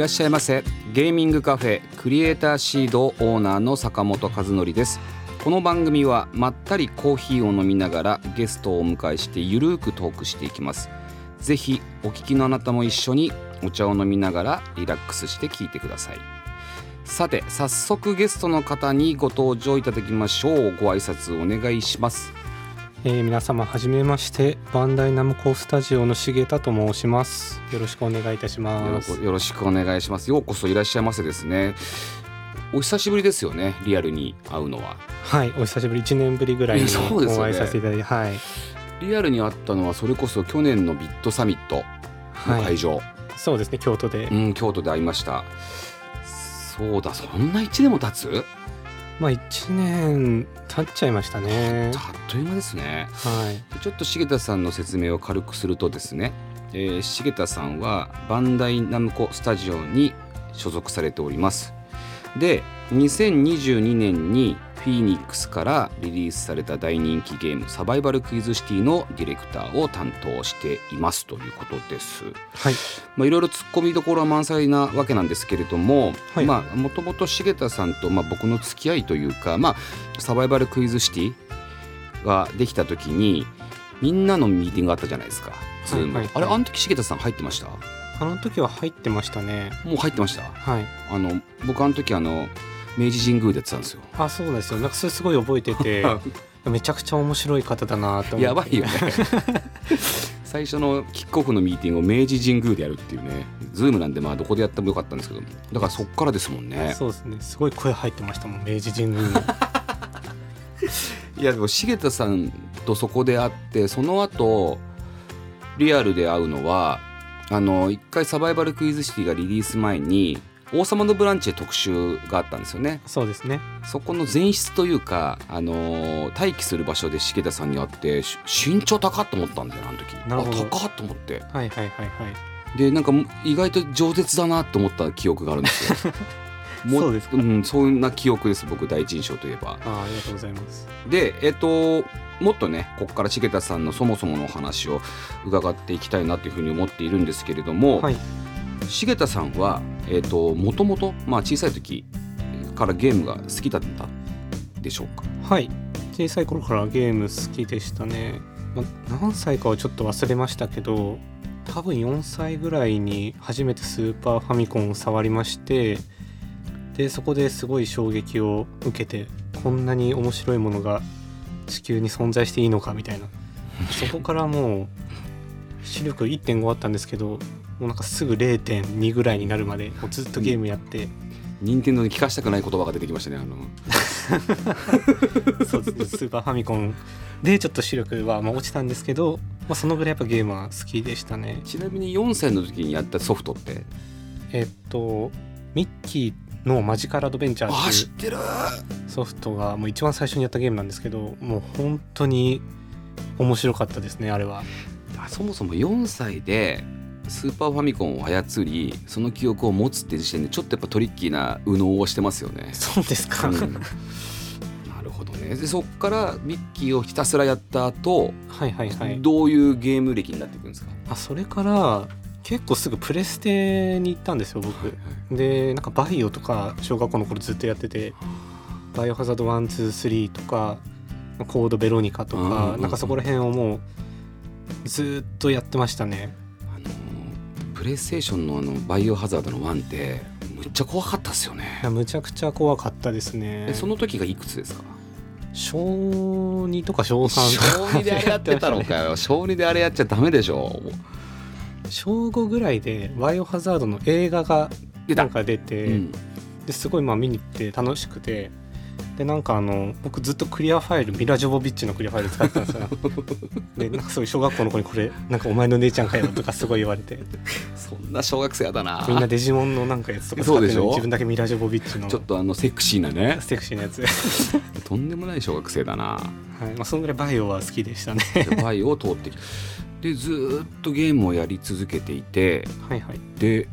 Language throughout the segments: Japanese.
らっしゃいませ。ゲーミングカフェクリエイターシードオーナーの坂本和則です。この番組はまったりコーヒーを飲みながらゲストをお迎えしてゆるーくトークしていきます。ぜひお聞きのあなたも一緒にお茶を飲みながらリラックスして聞いてください。さて早速ゲストの方にご登場いただきましょう。ご挨拶お願いします。えー、皆様はじめましてバンダイナムコスタジオの重田と申します。よろしくお願いいたします。よろしくお願いします。ようこそいらっしゃいませですね。お久しぶりですよねリアルに会うのは。はいお久しぶり。1年ぶりぐらいにお会いさせていただいて、はい。リアルに会ったのはそれこそ去年のビットサミットの会場、はい、そうですね京都で。うん京都で会いました。そうだそんな1年も経つ？まあ1年経っちゃいましたね。あっという間ですね。はい。ちょっと重田さんの説明を軽くするとですね、えー、重田さんはバンダイナムコスタジオに所属されております。で2022年にフィーニックスからリリースされた大人気ゲームサバイバルクイズシティのディレクターを担当していますということです。はい。まあいろいろ突っ込みどころは満載なわけなんですけれども、はいまあもともと重田さんとまあ僕の付き合いというか、まあサバイバルクイズシティができた時にみんなのミーティングがあったじゃないですか。 Zoom はいはいあれあの時重田さん入ってました？あの時は入ってましたねもう入ってました？はいあの僕あの時あの明治神宮でやってたんですよ。あそうですよ。なんかそれすごい覚えてて めちゃくちゃ面白い方だなと思って。やばいよね。最初のキックオフのミーティングを明治神宮でやるっていうね Zoom なんでまあどこでやってもよかったんですけどだからそっからですもんね。そうですね。すごい声入ってましたもん明治神宮。に いやでも重田さんとそこで会ってその後リアルで会うのはあの一回サバイバルクイズシティがリリース前に王様のブランチで特集があったんですよね。そうですね。そこの前室というか、あのー待機する場所で重田さんに会ってし身長高っと思ったんだよあの時。なるほど。あ高っと思って。はいはいはいはい。でなんか意外と饒舌だなと思った記憶があるんですよ。もそうですか。ん、そんな記憶です僕第一印象といえば。あありがとうございます。でえっともっとねここから重田さんのそもそものお話を伺っていきたいなというふうに思っているんですけれども、はい重田さんはえっともともとまあ小さい時からゲームが好きだったでしょうか？はい。小さい頃からゲーム好きでしたね、ま、何歳かはちょっと忘れましたけど多分4歳ぐらいに初めてスーパーファミコンを触りましてでそこですごい衝撃を受けてこんなに面白いものが地球に存在していいのかみたいな。そこからもう視力1.5あったんですけどもうなんかすぐ0.2ぐらいになるまでもうずっとゲームやって。任天堂に聞かしたくない言葉が出てきましたねあの。そうです。ねスーパーファミコン。でちょっと視力はまあ落ちたんですけど、まあ、そのぐらいやっぱゲームは好きでしたね。ちなみに4歳の時にやったソフトって？えっとミッキーのマジカルアドベンチャーあっていうソフトがもう一番最初にやったゲームなんですけどもう本当に面白かったですねあれは。あそもそも4歳でスーパーファミコンを操りその記憶を持つって時点でちょっとやっぱトリッキーな右脳をしてますよね。そうですか、うん。なるほどね。でそっからミッキーをひたすらやった後、はいはいはい。どういうゲーム歴になっていくんですか？あそれから結構すぐプレステに行ったんですよ僕。でなんかバイオとか小学校の頃ずっとやっててバイオハザード123とかコードベロニカとうんうんうんかなんかそこら辺をもうずっとやってましたねプレイステーションのあのバイオハザードの1ってむっちゃ怖かったっすよいねやむちゃくちゃ怖かったですね。えその時がいくつですか？小2とか小3小2であれやってたのかよ。小2であれやっちゃダメでしょ。小5ぐらいでバイオハザードの映画がなんか出て、うん。ですごいまあ見に行って楽しくてでなんかあの僕ずっとクリアファイルミラ・ジョボビッチのクリアファイル使ってたんですよ でなんかそういう小学校の子にこれなんかお前の姉ちゃんかよとかすごい言われて。そんな小学生やだな。みんなデジモンのなんかやつとか使そうでしょ？ってるのに自分だけミラ・ジョボビッチの。ちょっとあのセクシーなね。セクシーなやつ。とんでもない小学生だな。はい。まあそのぐらいバイオは好きでしたね。でバイオを通ってきたでずーっとゲームをやり続けていて。はいはい。で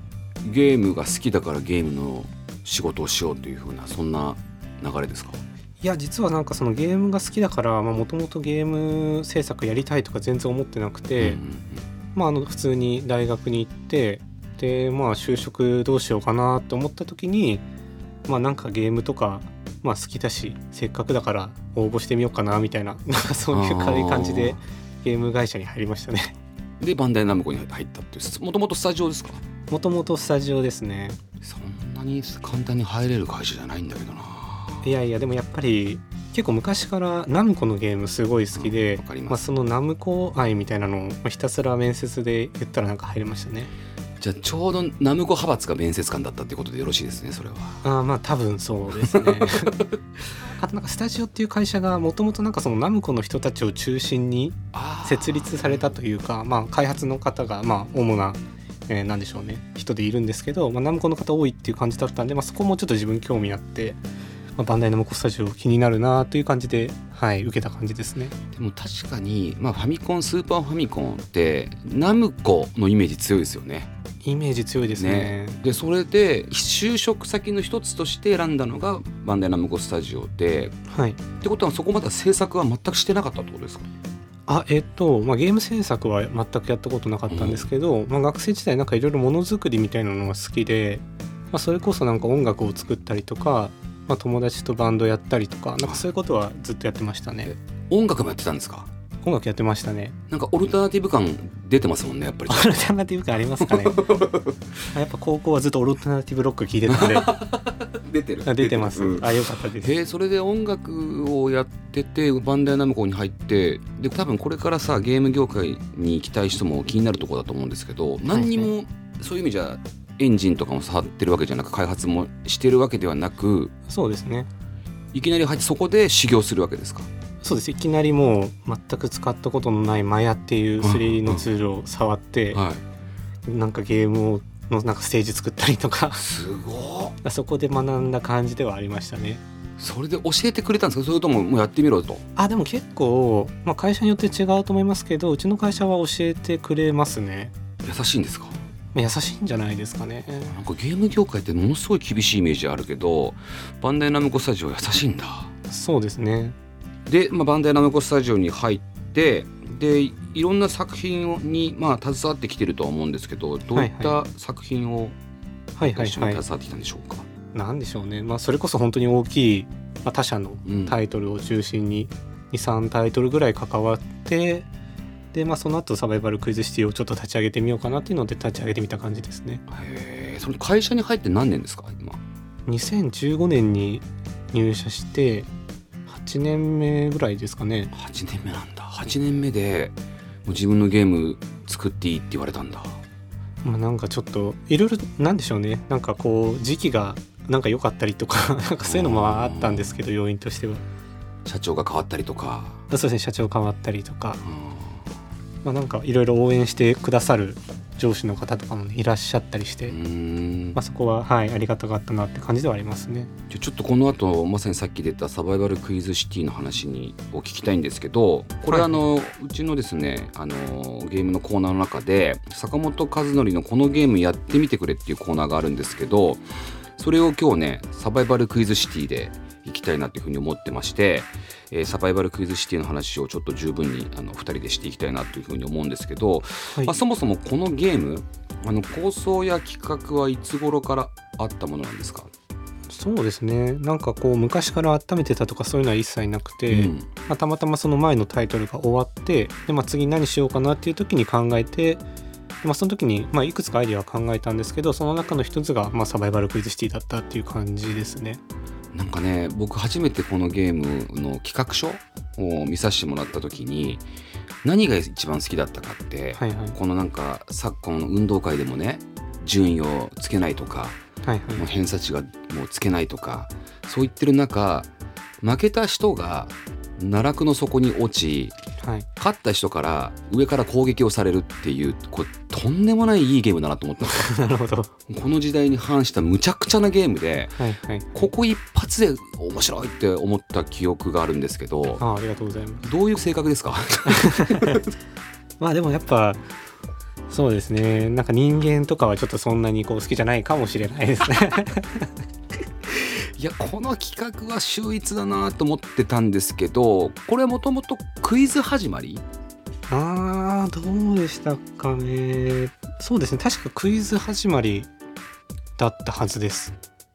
ゲームが好きだからゲームの仕事をしようというふうなそんな流れですか？いや実はなんかそのゲームが好きだからもともとゲーム制作やりたいとか全然思ってなくて、うんうんまああの普通に大学に行ってでまあ就職どうしようかなと思った時にまあなんかゲームとかまあ好きだしせっかくだから応募してみようかなみたいな なんかそういう軽い感じでゲーム会社に入りましたね。うんでバンダイナムコに入ったっていうもともとスタジオですか？もともとスタジオですね。そんなに簡単に入れる会社じゃないんだけどないやいやでもやっぱり結構昔からナムコのゲームすごい好きでわ、かりまあ、ます、そのナムコ愛みたいなのをまあひたすら面接で言ったらなんか入れましたね。じゃあちょうどナムコ派閥が面接官だったっていうことでよろしいですねそれは。あーまあ多分そうですね。あとなんかスタジオっていう会社がもともとなんかそのナムコの人たちを中心に設立されたというか、まあ、開発の方がまあ主な、えーなんでしょうね人でいるんですけど、まあ、ナムコの方多いっていう感じだったんで、まあ、そこもちょっと自分興味あって、まあ、バンダイナムコスタジオ気になるなという感じで、はい、受けた感じですね。でも確かに、まあ、ファミコンスーパーファミコンってナムコのイメージ強いですよね。イメージ強いですね。でそれで就職先の一つとして選んだのがバンダイナムコスタジオではい、ってことはそこまで制作は全くしてなかったってことですか？あえっと、まあ、ゲーム制作は全くやったことなかったんですけど、まあ、学生時代なんかいろいろものづくりみたいなのが好きで、まあ、それこそなんか音楽を作ったりとか、まあ、友達とバンドやったりとかなんかそういうことはずっとやってましたね。音楽もやってたんですか？音楽やってましたね。なんかオルタナティブ感出てますもんねやっぱり。オルタナティブ感ありますかね。あ やっぱ高校はずっとオルタナティブロック聞いてたんで。出てる。あ出てます、うん。あよかったです。へえそれで音楽をやっててバンダイナムコに入ってで多分これからさゲーム業界に行きたい人も気になるところだと思うんですけど何にもそういう意味じゃエンジンとかも触ってるわけじゃなく開発もしてるわけではなくそうですね。いきなり入ってそこで修行するわけですか？そうです。いきなりもう全く使ったことのないマヤっていう 3D のツールを触って、はい。なんかゲームをのなんかステージ作ったりとか。すごっ。そこで学んだ感じではありましたね。それで教えてくれたんですか？それとももうやってみろと。あでも結構、まあ、会社によって違うと思いますけどうちの会社は教えてくれますね。優しいんですか？まあ優しいんじゃないですかね。なんかゲーム業界ってものすごい厳しいイメージあるけどバンダイナムコスタジオ優しいんだ。そうですね。で、まあ、バンダイナムコスタジオに入ってでいろんな作品をに、まあ、携わってきてるとは思うんですけどどういっはた作品を一緒にはい。携わってきたんでしょうか、なんでしょうね。まあそれこそ本当に大きい、まあ、他社のうん。タイトルを中心に23タイトルぐらい関わってでまあその後サバイバルクイズシティをちょっと立ち上げてみようかなっていうので立ち上げてみた感じですね。へえその会社に入って何年ですか今？2015年に入社して8年目ぐらいですかね。8年目なんだ。8年目でもう自分のゲーム作っていいって言われたんだ。まあなんかちょっといろいろなんでしょうね。なんかこう時期がなんか良かったりとか なんかそういうのもあったんですけど要因としては。社長が変わったりとか、そうですね。社長変わったりとか。うまあなんかいろいろ応援してくださる上司の方とかも、ね、いらっしゃったりして、まあ、そこははいありがたかったなって感じではありますね。じゃあちょっとこの後まさにさっき出たサバイバルクイズシティの話にを聞きたいんですけどこれ、はい。あのうちのですねあのゲームのコーナーの中で坂本和則のこのゲームやってみてくれっていうコーナーがあるんですけどそれを今日ねサバイバルクイズシティで行きたいなっていうふうに思ってまして、えーサバイバルクイズシティの話をちょっと十分にあの2人でしていきたいなというふうに思うんですけど、はい。まあ、そもそもこのゲームあの構想や企画はいつ頃からあったものなんですか、そうですね。なんかこう昔から温めてたとかそういうのは一切なくて、うん。まあ、たまたまその前のタイトルが終わってで、まあ、次何しようかなっていう時に考えてで、まあ、その時に、まあ、いくつかアイデアは考えたんですけどその中の一つが、まあ、サバイバルクイズシティだったっていう感じですねなんかね僕初めてこのゲームの企画書を見させてもらった時に何が一番好きだったかって、はいはい。このなんか昨今の運動会でもね順位をつけないとかはいもう偏差値がもうつけないとかそう言ってる中負けた人が奈落の底に落ちはい。勝った人から上から攻撃をされるっていうこれとんでもないいいゲームだなと思った なるほど。この時代に反したむちゃくちゃなゲームではいはい。ここ一発で面白いって思った記憶があるんですけどあありがとうございます。どういう性格ですか？まあでもやっぱそうですね。なんか人間とかはちょっとそんなにこう好きじゃないかもしれないですね。いやこの企画は秀逸だなと思ってたんですけどこれもともとクイズ始まり？あーどうでしたかね。そうですね。確かクイズ始まりだったはずです。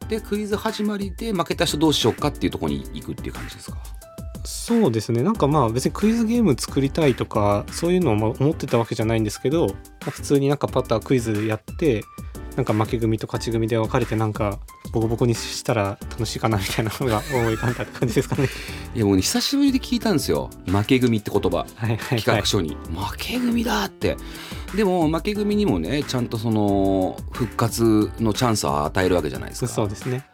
でクイズ始まりで負けた人どうしようかっていうところに行くっていう感じですか？そうですね。なんかまあ別にクイズゲーム作りたいとかそういうのをまあ思ってたわけじゃないんですけど、まあ普通になんかパタークイズやってなんか負け組と勝ち組で分かれてなんかボコボコにしたら楽しいかなみたいなのが思い浮かんだって感じですかね。いやもうね久しぶりで聞いたんですよ。負け組って言葉。はいはい企はい。画書に、負け組だって。でも負け組にもねちゃんとその復活のチャンスを与えるわけじゃないですか。そうですね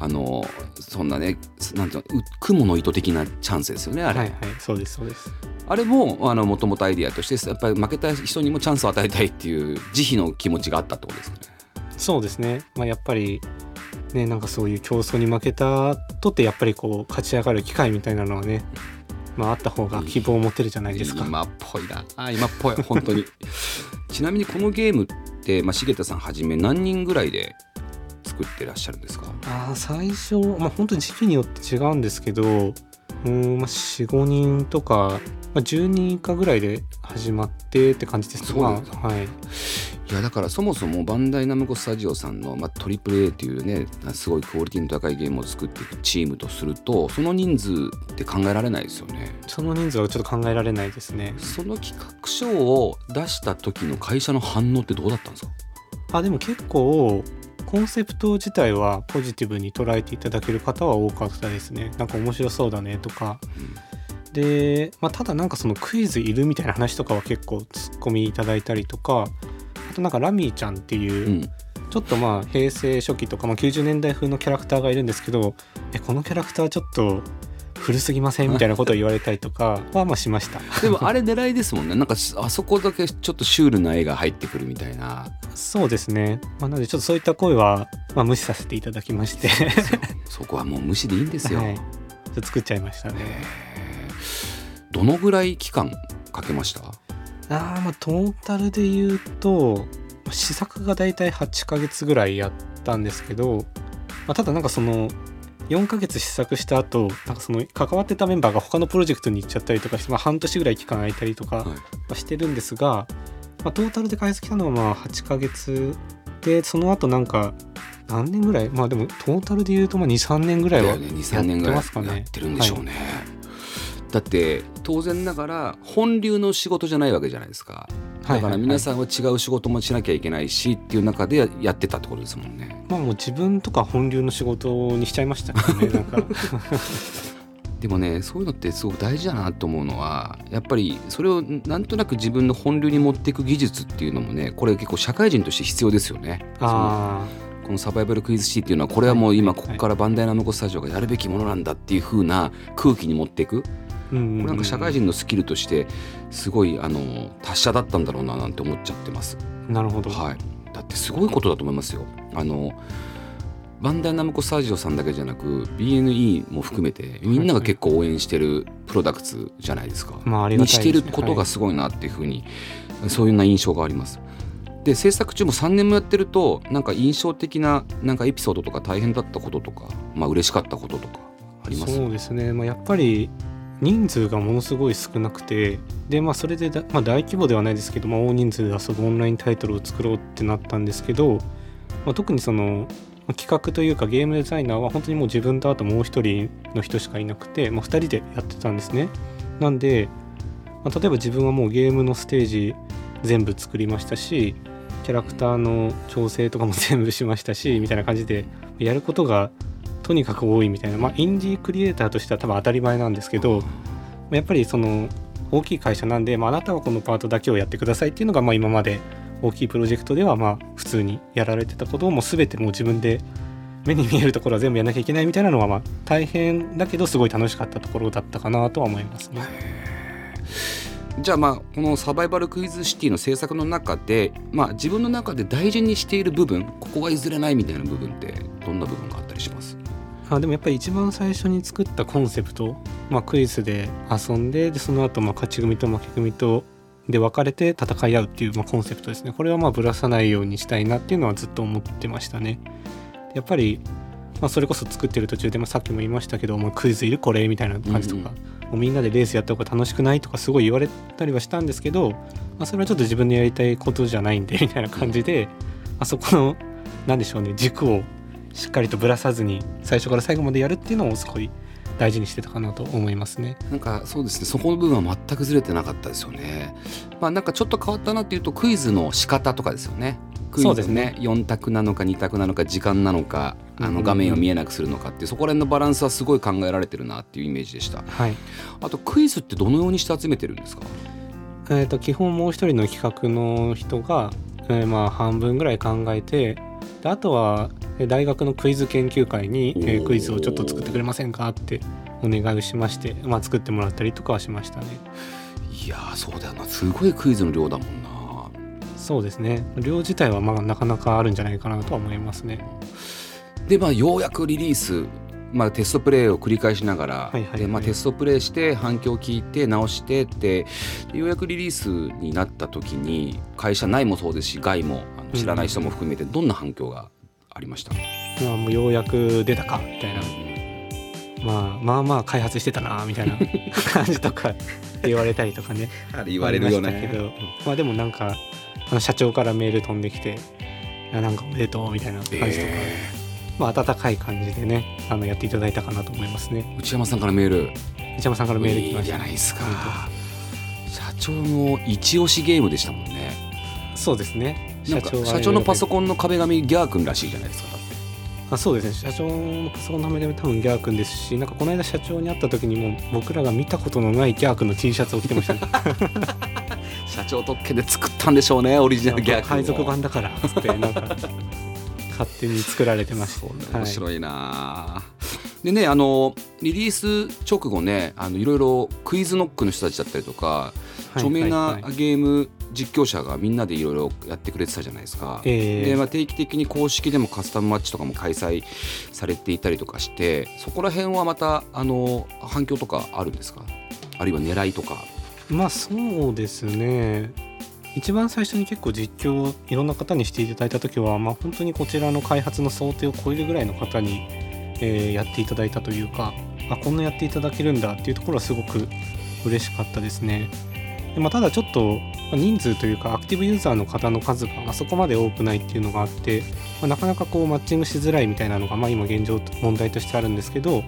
あのそんなねなんていうのう雲の糸的なチャンスですよねあれ、はいはいそうですそうです。あれもあのもともとアイディアとしてやっぱり負けた人にもチャンスを与えたいっていう慈悲の気持ちがあったってことですかね。そうですね。まあやっぱりねなんかそういう競争に負けたとってやっぱりこう勝ち上がる機会みたいなのはねまああった方が希望を持てるじゃないですか。今っぽいな。あ今っぽい。本当に。ちなみにこのゲームって、まあ、重田さんはじめ何人ぐらいで作ってらっしゃるんですか？あー最初まあ本当に時期によって違うんですけどうまあ45人とか、まあ、10人以下ぐらいで始まってって感じですそうなんだまあはい。いやだからそもそもバンダイナムコスタジオさんの、まあ、トリプル A というねすごいクオリティの高いゲームを作っていくチームとするとその人数って考えられないですよね。その人数はちょっと考えられないですね。その企画書を出した時の会社の反応ってどうだったんですか？あでも結構コンセプト自体はポジティブに捉えていただける方は多かったですね。なんか面白そうだねとか。で、まあ、ただなんかそのクイズいるみたいな話とかは結構ツッコミいただいたりとか。あとなんかラミーちゃんっていう、うん。ちょっとまあ平成初期とか、まあ、90年代風のキャラクターがいるんですけどえこのキャラクターちょっと古すぎません？みたいなことを言われたりとかはまあしました。でもあれ狙いですもんねなんかあそこだけちょっとシュールな絵が入ってくるみたいな。そうですね、まあ、なのでちょっとそういった声は、まあ、無視させていただきまして。そこはもう無視でいいんですよ、はい、作っちゃいましたね。どのぐらい期間かけました？あーまあトータルで言うと試作がだいたい8ヶ月ぐらいやったんですけど、まあ、ただなんかその4ヶ月試作した後なんかその関わってたメンバーが他のプロジェクトに行っちゃったりとかして、まあ、半年ぐらい期間空いたりとかはい。はしてるんですが、まあ、トータルで返してきたのはまあ8ヶ月でその後なんか何年ぐらいまあでもトータルで言うとまあ23年ぐらいはだよね。23年ぐらいやってますかね。やってるんでしょうね、だって当然ながら本流の仕事じゃないわけじゃないですかだから皆さんは違う仕事もしなきゃいけないしっていう中でややってたってことですもんね。まあもう自分とか本流の仕事にしちゃいましたけどね でもねそういうのってすごく大事だなと思うのはやっぱりそれをなんとなく自分の本流に持っていく技術っていうのもねこれ結構社会人として必要ですよね。あこのサバイバルクイズシーっていうのはこれはもう今はいここからバンダイナムコスタジオがやるべきものなんだっていう風な空気に持っていくこれなんか社会人のスキルとしてすごいあの達者だったんだろうななんて思っちゃってます。なるほど、はい、だってすごいことだと思いますよ。あのバンダイナムコスタジオさんだけじゃなく BNE も含めてみんなが結構応援してるプロダクツじゃないですか。まあありがにしてたいですねることがすごいなっていうふうに、そういうような印象があります。で制作中も3年もやってるとなんか印象的ななんかエピソードとか大変だったこととかまあ嬉しかったこととかあります？そうですね、まあ、やっぱり人数がものすごい少なくてでまあそれで、まあ、大規模ではないですけど、まあ、大人数で遊ぶオンラインタイトルを作ろうってなったんですけど、まあ、特にその企画というかゲームデザイナーは本当にもう自分とあともう一人の人しかいなくて、まあ、2人でやってたんですね。なんで、まあ、例えば自分はもうゲームのステージ全部作りましたしキャラクターの調整とかも全部しましたしみたいな感じでやることがとにかく多いみたいな、まあ、インディークリエイターとしては多分当たり前なんですけど、まあやっぱりその大きい会社なんで、まあ、あなたはこのパートだけをやってくださいっていうのがまあ今まで大きいプロジェクトではまあ普通にやられてたことをもう全てもう自分で目に見えるところは全部やんなきゃいけないみたいなのはまあ大変だけどすごい楽しかったところだったかなとは思いますね。じゃあまあこのサバイバルクイズシティの制作の中で、まあ、自分の中で大事にしている部分ここが譲れないみたいな部分ってどんな部分があったりします？あでもやっぱり一番最初に作ったコンセプト、まあ、クイズで遊んででその後まあ勝ち組と負け組とで分かれて戦い合うっていうまあコンセプトですね。これはまあぶらさないようにしたいなっていうのはずっと思ってましたね。やっぱり、まあ、それこそ作ってる途中で、まあ、さっきも言いましたけど、まあ、クイズいるこれみたいな感じとか、うんもうみんなでレースやった方が楽しくないとかすごい言われたりはしたんですけど、まあ、それはちょっと自分のやりたいことじゃないんでみたいな感じで、あそこの何でしょうね軸をしっかりとぶらさずに最初から最後までやるっていうのをすごい大事にしてたかなと思いますね。なんかそうですねそこの部分は全くずれてなかったですよね。まあなんかちょっと変わったなっていうとクイズの仕方とかですよね。クイズそうですね4択なのか2択なのか時間なのかあの画面を見えなくするのかってそこら辺のバランスはすごい考えられてるなっていうイメージでした。はいあとクイズってどのようにして集めてるんですか？えー、と基本もう一人の企画の人が、えーまあ半分ぐらい考えてであとはえー大学のクイズ研究会に、えークイズをちょっと作ってくれませんかってお願いをしまして、まあ、作ってもらったりとかはしましたね。いやーそうだよな。すごいクイズの量だもんな。そうですね。量自体はまあなかなかあるんじゃないかなとは思いますね。でまあようやくリリース、まあ、テストプレイを繰り返しながら、でまあ、テストプレイして反響を聞いて直してってでようやくリリースになった時に会社内もそうですし外も知らない人も含めてどんな反響がありました、まあもうようやく出たかみたいな。まあまあまあ開発してたなみたいな 感じとか言われたりとかね。あれ言われるよありましたけど。ね。まあでもなんかあの社長からメール飛んできて「いやなんかおめでとう」みたいな感じとか、えまあ温かい感じでねあのやっていただいたかなと思いますね。ー内山さんからメール。内山さんからメール来まいいしたじゃないですか。本社長の一押しゲームでしたもんね。そうですねなんかは社長のパソンコンの壁紙ギャー君らしいじゃないですか。あそうですね。社長のパソコンの壁紙多分ギャー君ですしなんかこの間社長に会った時にも僕らが見たことのないギャー君の T シャツを着てました。ね 社長特権で作ったんでしょうねオリジナルギャー君を。海賊版だからっつってなんか 勝手に作られてました。面白いな、でねあのリリース直後ねあのいろいろクイズノックの人たちだったりとか、はい著名なはいはい。ゲーム実況者がみんなでいろいろやってくれてたじゃないですか。えーでまあ、定期的に公式でもカスタムマッチとかも開催されていたりとかしてそこら辺はまたあの反響とかあるんですか？あるいは狙いとか。まあそうですね一番最初に結構実況をいろんな方にしていただいた時は、まあ、本当にこちらの開発の想定を超えるぐらいの方に、えーやっていただいたというかあこんなやっていただけるんだっていうところはすごく嬉しかったですね。でまあ、ただちょっとまあ人数というかアクティブユーザーの方の数があそこまで多くないっていうのがあって、まあ、なかなかこうマッチングしづらいみたいなのが、まあ、今現状問題としてあるんですけど、ま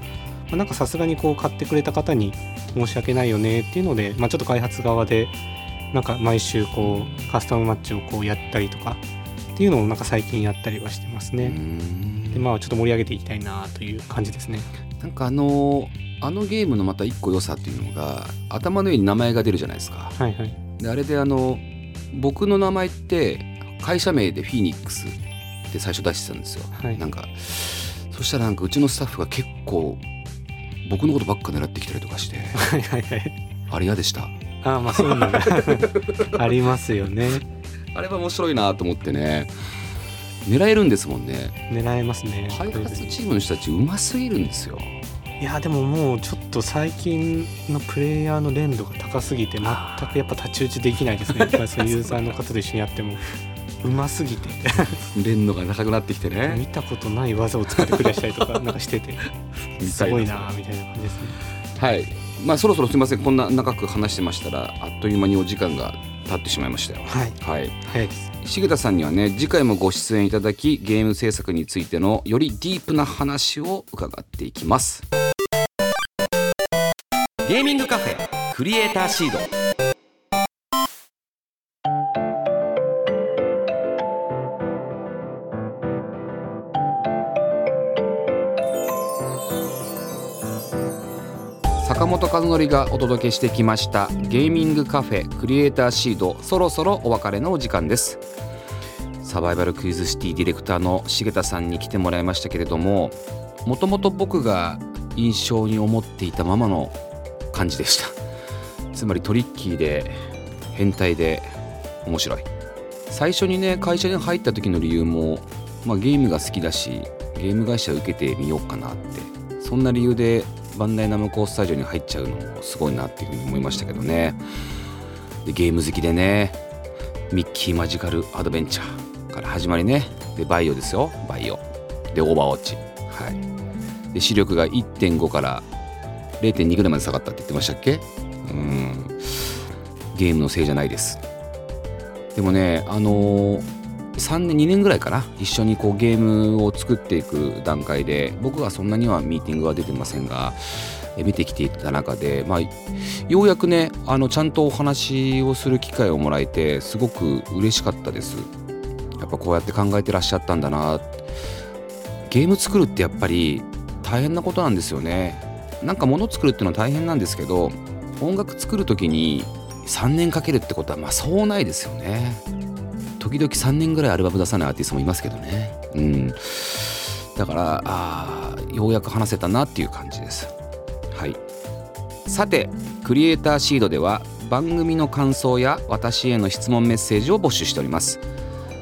あ、なんかさすがにこう買ってくれた方に申し訳ないよねっていうので、まあ、ちょっと開発側でなんか毎週こうカスタムマッチをこうやったりとかっていうのをなんか最近やったりはしてますね。んでまあちょっと盛り上げていきたいなという感じですね。なんかあのあのゲームのまた一個良さっていうのが頭の上に名前が出るじゃないですか。はいはい。であれであの僕の名前って会社名でフィニックスって最初出してたんですよ、はいなんかそしたらなんかうちのスタッフが結構僕のことばっか狙ってきたりとかしてはいはいはい。あれ嫌でしたああまあそういうのがありますよね。あれは面白いなと思ってね狙えるんですもんね。狙えますね。開発チームの人たちうますぎるんですよ。いやでももうちょっと最近のプレイヤーの連度が高すぎて全くやっぱ太刀打ちできないですね。やっぱりそのユーザーの方と一緒にやっても。うますぎて。連度が高くなってきてね。見たことない技を使ってクリアしたりとか なんかしてて。見すたいな。ごいなみたいな感じですね。はい。まあそろそろすみません。こんな長く話してましたらあっという間にお時間が経ってしまいましたよ。はい。はい。早いです。重田さんにはね次回もご出演いただきゲーム制作についてのよりディープな話を伺っていきます。ゲーミングカフェクリエイターシード本和則がお届けしてきましたゲーミングカフェクリエイターシードそろそろお別れのお時間です。サバイバルクイズシティディレクターの重田さんに来てもらいましたけれどももともと僕が印象に思っていたままの感じでした。つまりトリッキーで変態で面白い。最初にね会社に入った時の理由も、まあ、ゲームが好きだしゲーム会社受けてみようかなってそんな理由でバンダイナムコスタジオに入っちゃうのもすごいなっていうふうに思いましたけどね。でゲーム好きでねミッキーマジカルアドベンチャーから始まりね。でバイオですよ。バイオ。でオーバーウォッチ。はい。で視力が1.5から0.2ぐらいまで下がったって言ってましたっけ？うん。ゲームのせいじゃないです。でもねあのー、3年2年ぐらいかな。一緒にこうゲームを作っていく段階で僕はそんなにはミーティングは出てませんが見てきていた中で、まあ、ようやくねあのちゃんとお話をする機会をもらえてすごく嬉しかったです。やっぱこうやって考えてらっしゃったんだな。ゲーム作るってやっぱり大変なことなんですよね。なんか物作るっていうのは大変なんですけど音楽作る時に3年かけるってことはまあそうないですよね。時々3年ぐらいアルバム出さないアーティストもいますけどね。うん。だからあようやく話せたなっていう感じです。はい。さてクリエイターシードでは番組の感想や私への質問メッセージを募集しております。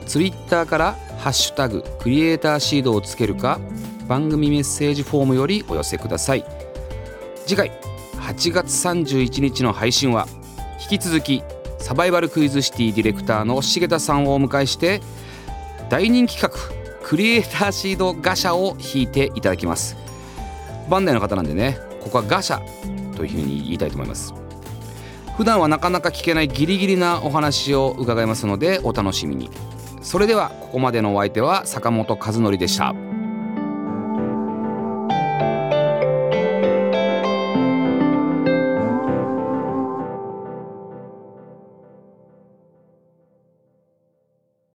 ツイッターから「ハッシュタグクリエイターシード」をつけるか番組メッセージフォームよりお寄せください。次回8月31日の配信は引き続きサバイバルクイズシティディレクターの重田さんをお迎えして大人気企画クリエイターシードガシャを引いていただきます。バンダイの方なんでねここはガシャというふうに言いたいと思います。普段はなかなか聞けないギリギリなお話を伺いますのでお楽しみに。それではここまでのお相手は坂本和則でした。